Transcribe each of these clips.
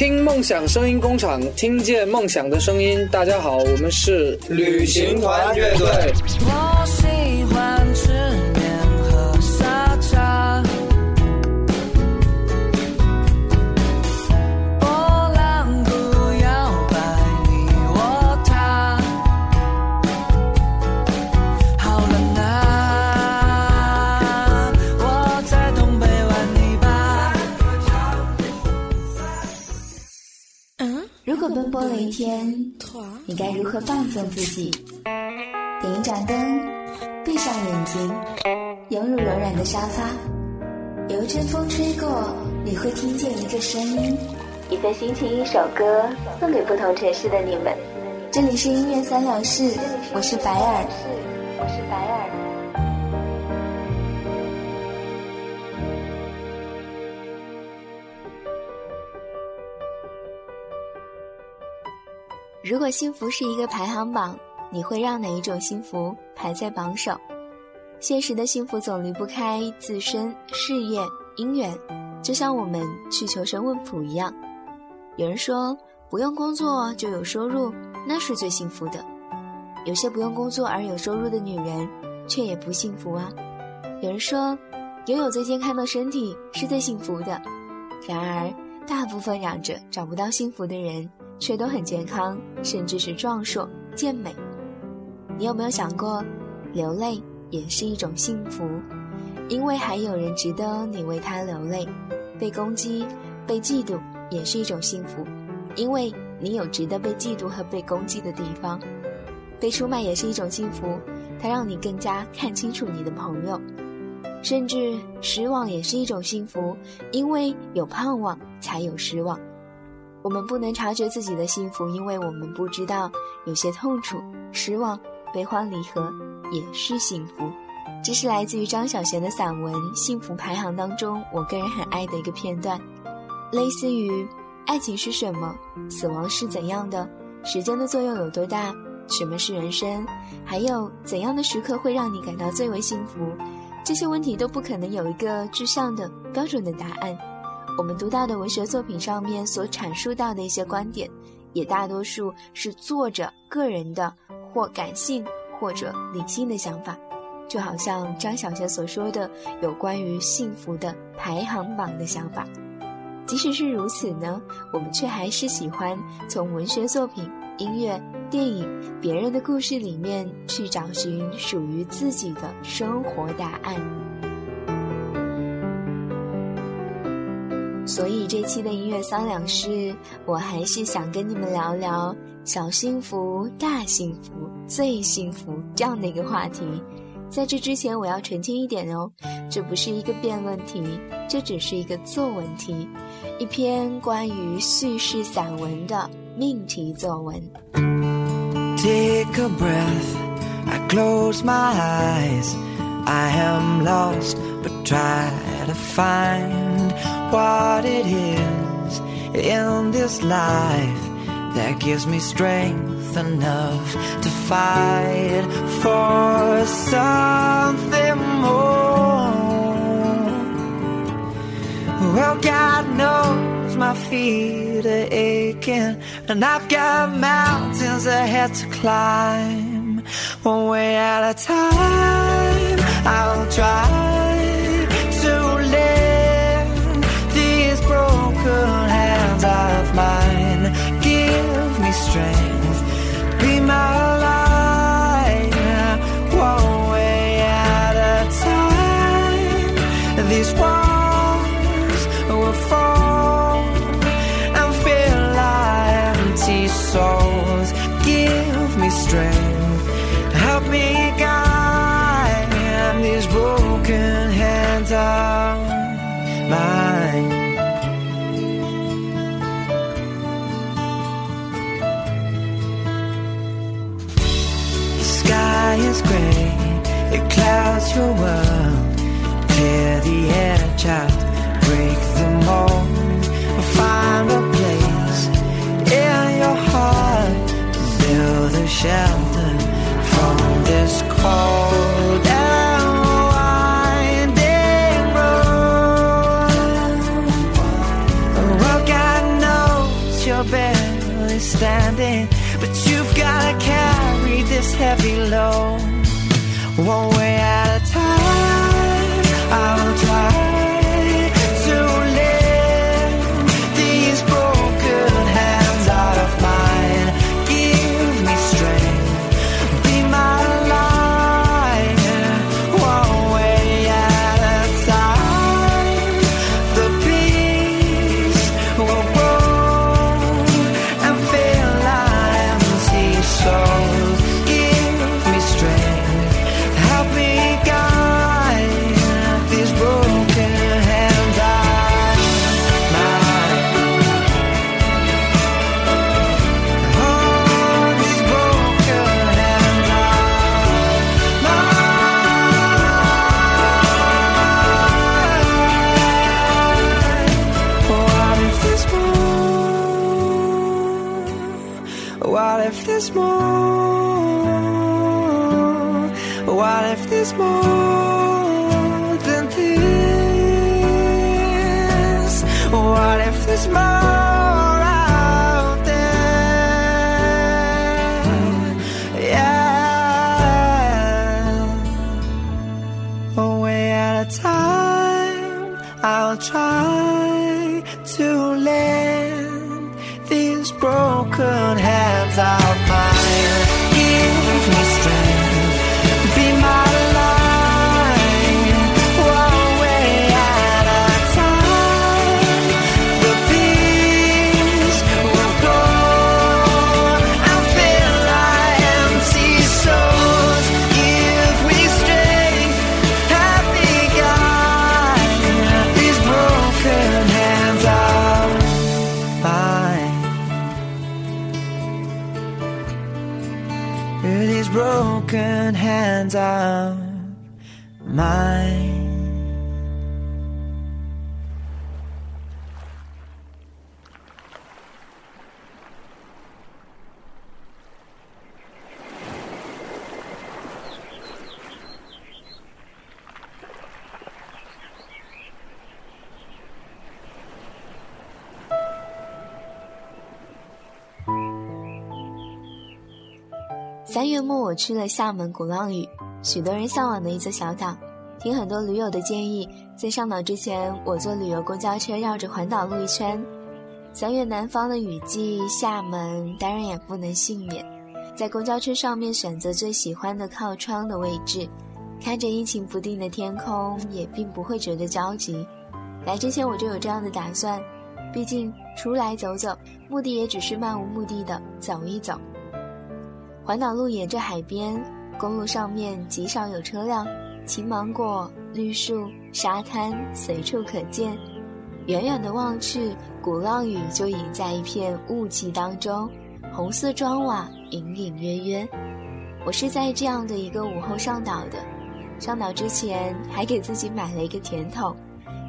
听梦想声音工厂，听见梦想的声音。大家好，我们是旅行团乐队。我喜欢奔波了一天，你该如何放纵自己？点一盏灯，闭上眼睛，拥入柔软的沙发，有一阵风吹过，你会听见一个声音，一份心情，一首歌，送给不同城市的你们。这里是音乐三两事，我是白尔，我是白尔。如果幸福是一个排行榜，你会让哪一种幸福排在榜首？现实的幸福总离不开自身、事业、姻缘，就像我们去求神问卜一样。有人说不用工作就有收入，那是最幸福的。有些不用工作而有收入的女人，却也不幸福啊。有人说拥有最健康的身体是最幸福的，然而大部分嚷着找不到幸福的人。却都很健康，甚至是壮硕健美。你有没有想过，流泪也是一种幸福，因为还有人值得你为他流泪。被攻击、被嫉妒也是一种幸福，因为你有值得被嫉妒和被攻击的地方。被出卖也是一种幸福，它让你更加看清楚你的朋友。甚至失望也是一种幸福，因为有盼望才有失望。我们不能察觉自己的幸福，因为我们不知道有些痛楚、失望、悲欢离合也是幸福。这是来自于张小娴的散文《幸福排行》当中，我个人很爱的一个片段，类似于“爱情是什么？死亡是怎样的？时间的作用有多大？什么是人生？还有怎样的时刻会让你感到最为幸福？”这些问题都不可能有一个具象的标准的答案。我们读到的文学作品上面所阐述到的一些观点，也大多数是作者个人的或感性或者理性的想法，就好像张小娴所说的有关于幸福的排行榜的想法。即使是如此呢，我们却还是喜欢从文学作品、音乐、电影、别人的故事里面去找寻属于自己的生活答案。所以这期的音乐三两事，我还是想跟你们聊聊小幸福、大幸福、最幸福这样的一个话题。在这之前，我要澄清一点哦，这不是一个辩论题，这只是一个作文题，一篇关于叙事散文的命题作文。Take a breath, I close my eyes. I am lost, but try to find what it is in this life that gives me strength enough to fight for something more. Well, God knows my feet are aching, and I've got mountains ahead to climb. One way at a time, I'll try standing, but you've gotta carry this heavy load. One way broken hands of mine. 周末，我去了厦门鼓浪屿，许多人向往的一座小岛。听很多驴友的建议，在上岛之前，我坐旅游公交车绕着环岛路一圈。三月南方的雨季，厦门当然也不能幸免。在公交车上面选择最喜欢的靠窗的位置，看着阴晴不定的天空，也并不会觉得焦急。来之前我就有这样的打算，毕竟出来走走，目的也只是漫无目的的走一走。环岛路沿着海边，公路上面极少有车辆，青芒果、绿树、沙滩随处可见。远远的望去，鼓浪屿就隐在一片雾气当中，红色砖瓦隐隐约约。我是在这样的一个午后上岛的，上岛之前还给自己买了一个甜筒。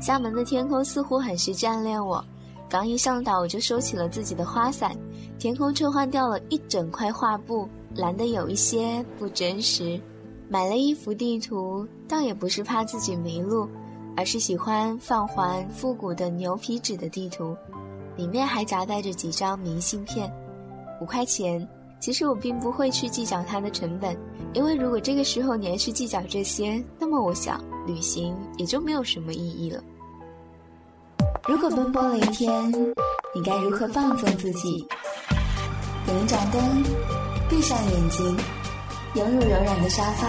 厦门的天空似乎很是眷恋我，刚一上岛我就收起了自己的花伞，天空却换掉了一整块画布，蓝得有一些不真实。买了一幅地图，倒也不是怕自己迷路，而是喜欢放环复古的牛皮纸的地图，里面还夹带着几张明信片，五块钱。其实我并不会去计较它的成本，因为如果这个时候你还去计较这些，那么我想旅行也就没有什么意义了。如果奔波了一天，你该如何放纵自己？点一盏灯，闭上眼睛，拥入柔软的沙发，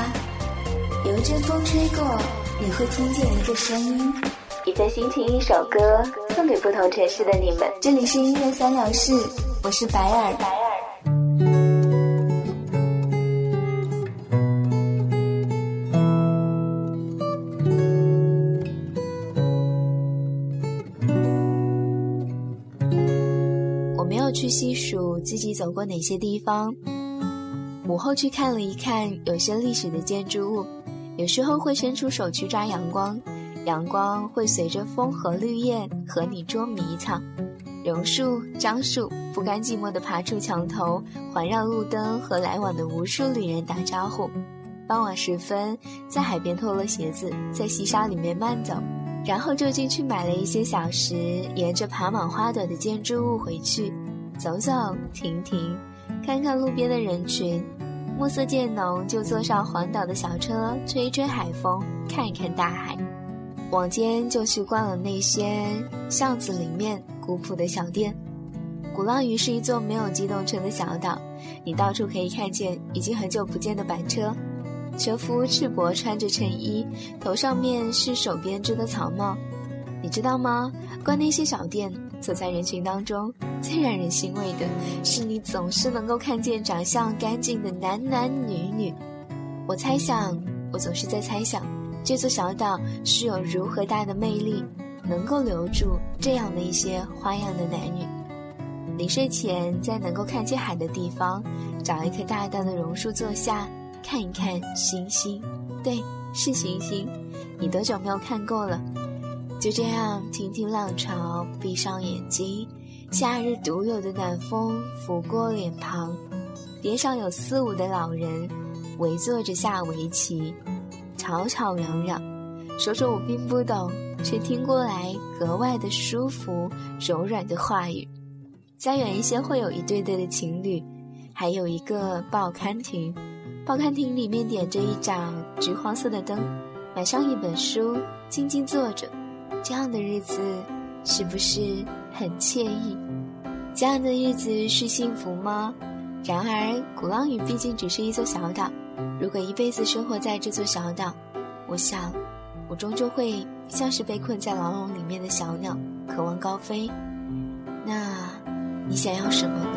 有一阵风吹过，你会听见一个声音，一份心情，一首歌，送给不同城市的你们。这里是音乐三聊室，我是白尔。白尔。我没有去细数自己走过哪些地方，午后去看了一看有些历史的建筑物，有时候会伸出手去抓阳光，阳光会随着风和绿叶和你捉迷藏。榕树、樟树不甘寂寞地爬出墙头，环绕路灯和来往的无数旅人打招呼。傍晚时分，在海边脱了鞋子，在细沙里面慢走，然后就进去买了一些小食，沿着爬满花朵的建筑物回去。走走停停，看看路边的人群。暮色渐浓，就坐上环岛的小车，吹一吹海风，看一看大海。往间就去逛了那些巷子里面古朴的小店。鼓浪屿是一座没有机动车的小岛，你到处可以看见已经很久不见的板车，车夫赤膊穿着衬衣，头上面是手编织的草帽。你知道吗？逛那些小店，走在人群当中，最让人欣慰的是，你总是能够看见长相干净的男男女女。我猜想，我总是在猜想，这座小岛是有如何大的魅力，能够留住这样的一些花样的男女。临睡前，在能够看见海的地方，找一棵大大的榕树坐下，看一看星星。对，是星星。你多久没有看过了？就这样，听听浪潮，闭上眼睛，夏日独有的暖风拂过脸庞，边上有四五的老人围坐着下围棋，吵吵嚷嚷，说说我并不懂，却听过来格外的舒服、柔软的话语。再远一些，会有一对对的情侣，还有一个报刊亭，报刊亭里面点着一盏橘黄色的灯，买上一本书，静静坐着。这样的日子是不是很惬意？这样的日子是幸福吗？然而，鼓浪屿毕竟只是一座小岛。如果一辈子生活在这座小岛，我想，我终究会像是被困在牢笼里面的小鸟，渴望高飞。那，你想要什么呢？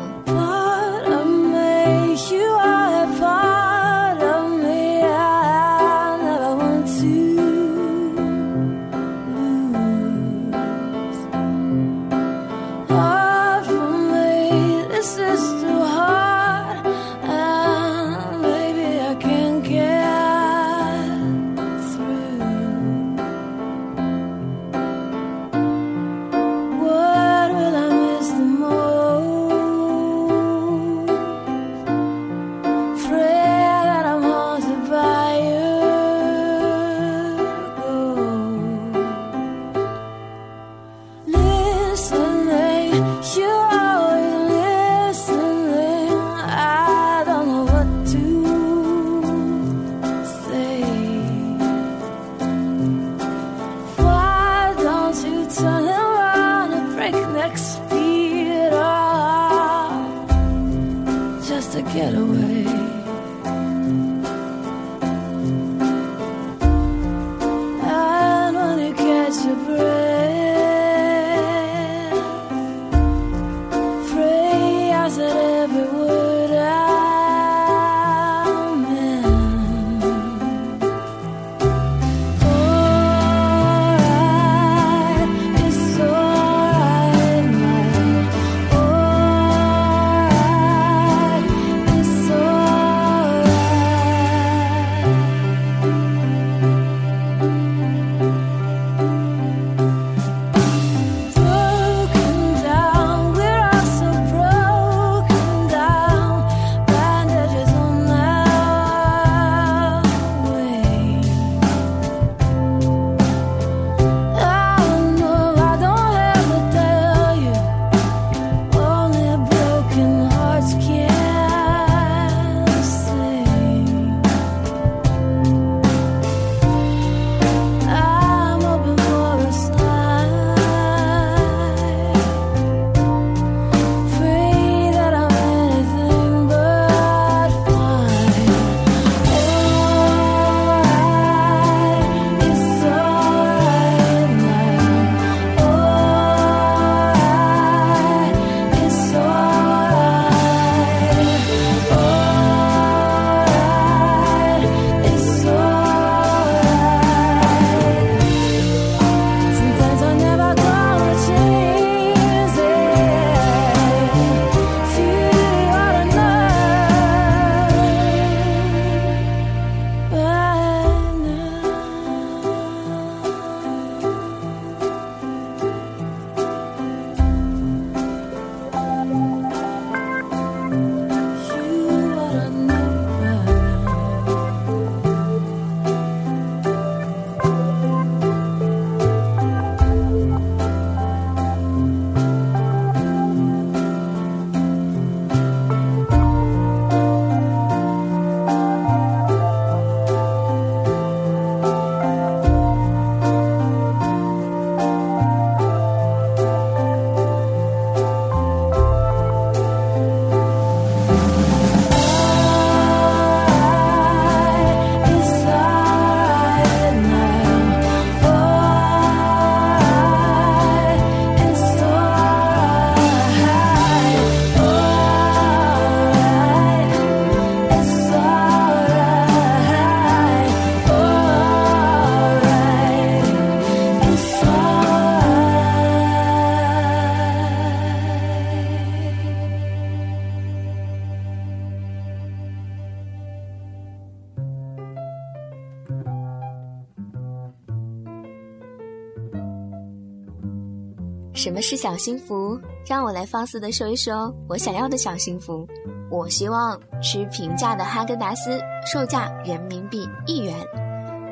什么是小幸福？让我来放肆的说一说我想要的小幸福。我希望吃平价的哈根达斯，售价人民币一元。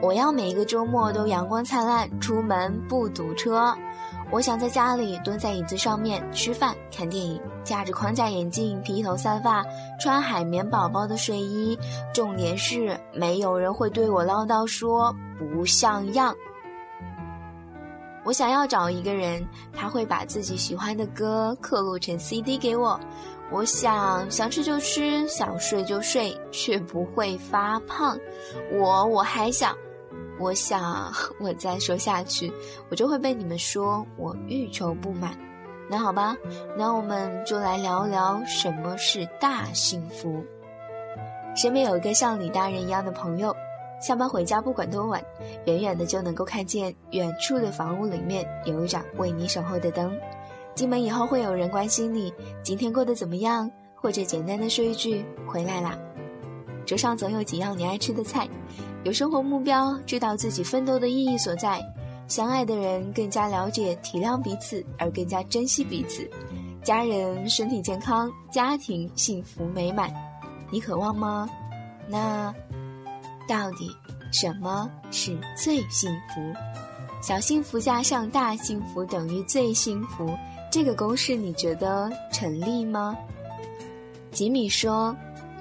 我要每一个周末都阳光灿烂，出门不堵车。我想在家里蹲在椅子上面吃饭、看电影，架着框架眼镜、披头散发，穿海绵宝宝的睡衣。重点是没有人会对我唠叨说不像样。我想要找一个人，他会把自己喜欢的歌刻录成 CD 给我。我想想吃就吃，想睡就睡，却不会发胖。我我还想，我想我再说下去，我就会被你们说我欲求不满。那好吧，那我们就来聊聊什么是大幸福。身边有一个像李大人一样的朋友。下班回家，不管多晚，远远的就能够看见远处的房屋里面有一盏为你守候的灯。进门以后，会有人关心你今天过得怎么样，或者简单的说一句“回来啦”。桌上总有几样你爱吃的菜，有生活目标，知道自己奋斗的意义所在。相爱的人更加了解、体谅彼此，而更加珍惜彼此。家人身体健康，家庭幸福美满，你渴望吗？那。到底什么是最幸福？小幸福加上大幸福等于最幸福，这个公式你觉得成立吗？吉米说：“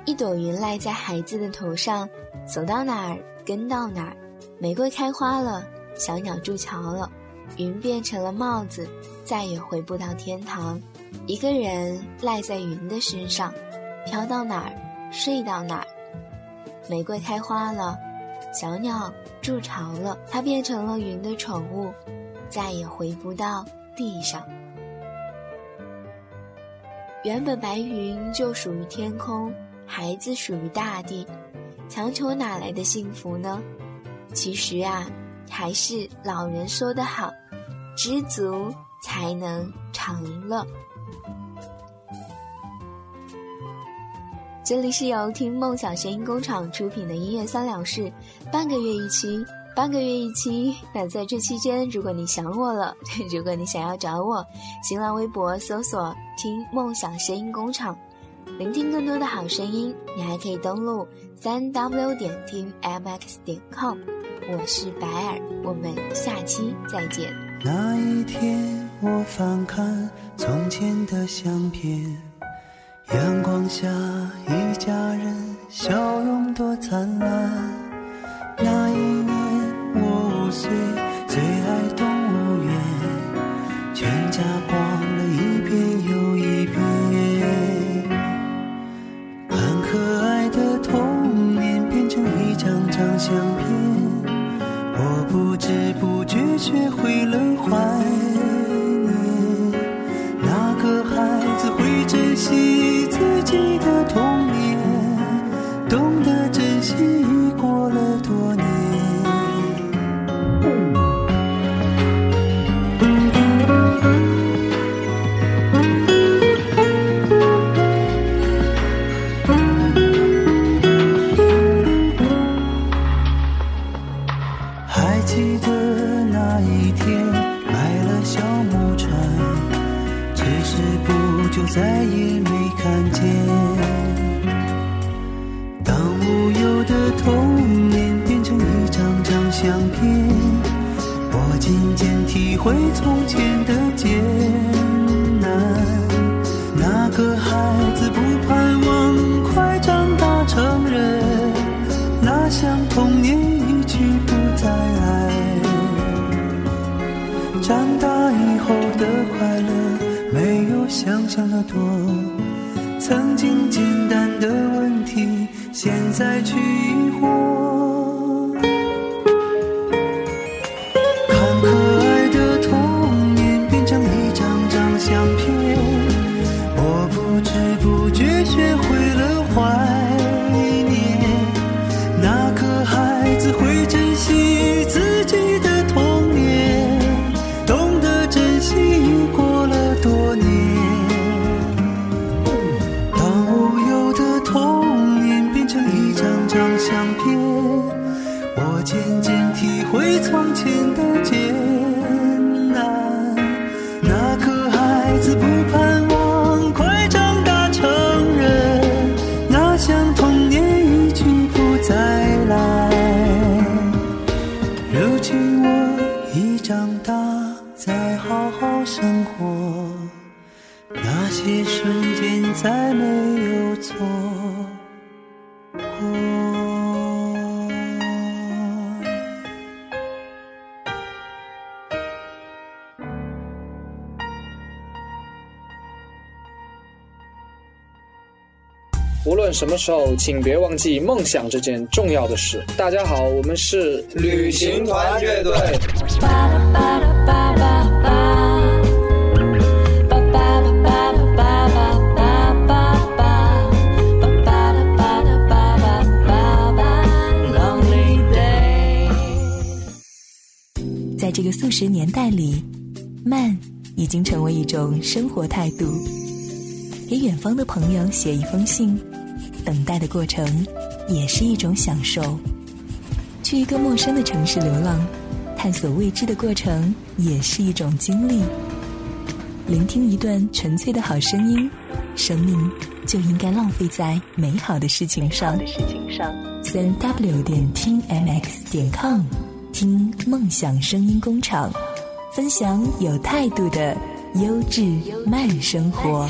一朵云赖在孩子的头上，走到哪儿跟到哪儿。玫瑰开花了，小鸟筑桥了，云变成了帽子，再也回不到天堂。一个人赖在云的身上，飘到哪儿睡到哪儿。”玫瑰开花了，小鸟筑巢了，它变成了云的宠物，再也回不到地上。原本白云就属于天空，孩子属于大地，强求哪来的幸福呢？其实啊，还是老人说的好，知足才能常乐。这里是由听梦想声音工厂出品的音乐三两事，半个月一期，半个月一期。那在这期间，如果你想我了，如果你想要找我，新浪微博搜索“听梦想声音工厂”，聆听更多的好声音。你还可以登录三 w 点听 mx 点 com。我是白尔，我们下期再见。那一天，我翻看从前的相片。阳光下，一家人笑容多灿烂。那一年我五岁，最爱动物园，全家逛了一遍又一遍。看可爱的童年变成一张张相片，我不知不觉学会了怀念。那个孩子会珍惜。就再也没看见。当无忧的童年变成一张张相片我渐渐体会从前的想象的多，曾经简单的问题，现在去疑惑。什么时候，请别忘记梦想这件重要的事。大家好，我们是旅行团乐队。在这个速食年代里，慢已经成为一种生活态度。给远方的朋友写一封信，等待的过程也是一种享受。去一个陌生的城市流浪，探索未知的过程也是一种经历。聆听一段纯粹的好声音，生命就应该浪费在美好的事情上。三 w 点听 mx 点 com，听梦想声音工厂，分享有态度的优质慢生活。